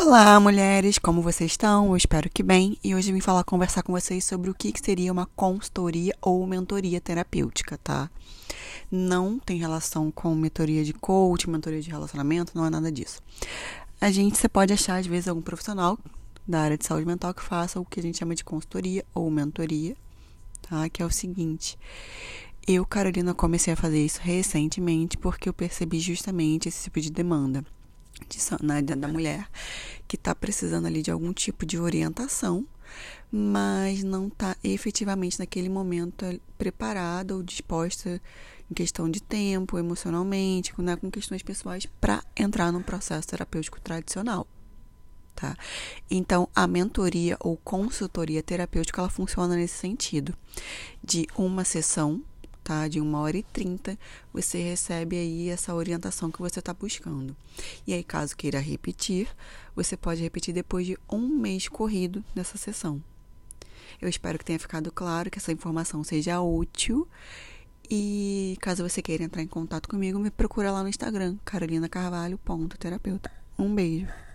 Olá, mulheres, como vocês estão? Eu espero que bem. E hoje eu vim falar, conversar com vocês sobre o que seria uma consultoria ou mentoria terapêutica, tá? Não tem relação com mentoria de coach, mentoria de relacionamento, não é nada disso. A gente, você pode achar, às vezes, algum profissional da área de saúde mental que faça o que a gente chama de consultoria ou mentoria, tá? Que é o seguinte. Eu, Carolina, comecei a fazer isso recentemente porque eu percebi justamente esse tipo de demanda de, né, da mulher que está precisando ali de algum tipo de orientação, mas não está efetivamente naquele momento preparada ou disposta em questão de tempo, emocionalmente, né, com questões pessoais, para entrar num processo terapêutico tradicional. Tá? Então, a mentoria ou consultoria terapêutica ela funciona nesse sentido, de uma sessão tá? De uma hora e trinta, você recebe aí essa orientação que você está buscando. E aí, caso queira repetir, você pode repetir depois de um mês corrido nessa sessão. Eu espero que tenha ficado claro, que essa informação seja útil. E caso você queira entrar em contato comigo, me procura lá no Instagram, carolinacarvalho.terapeuta. Um beijo.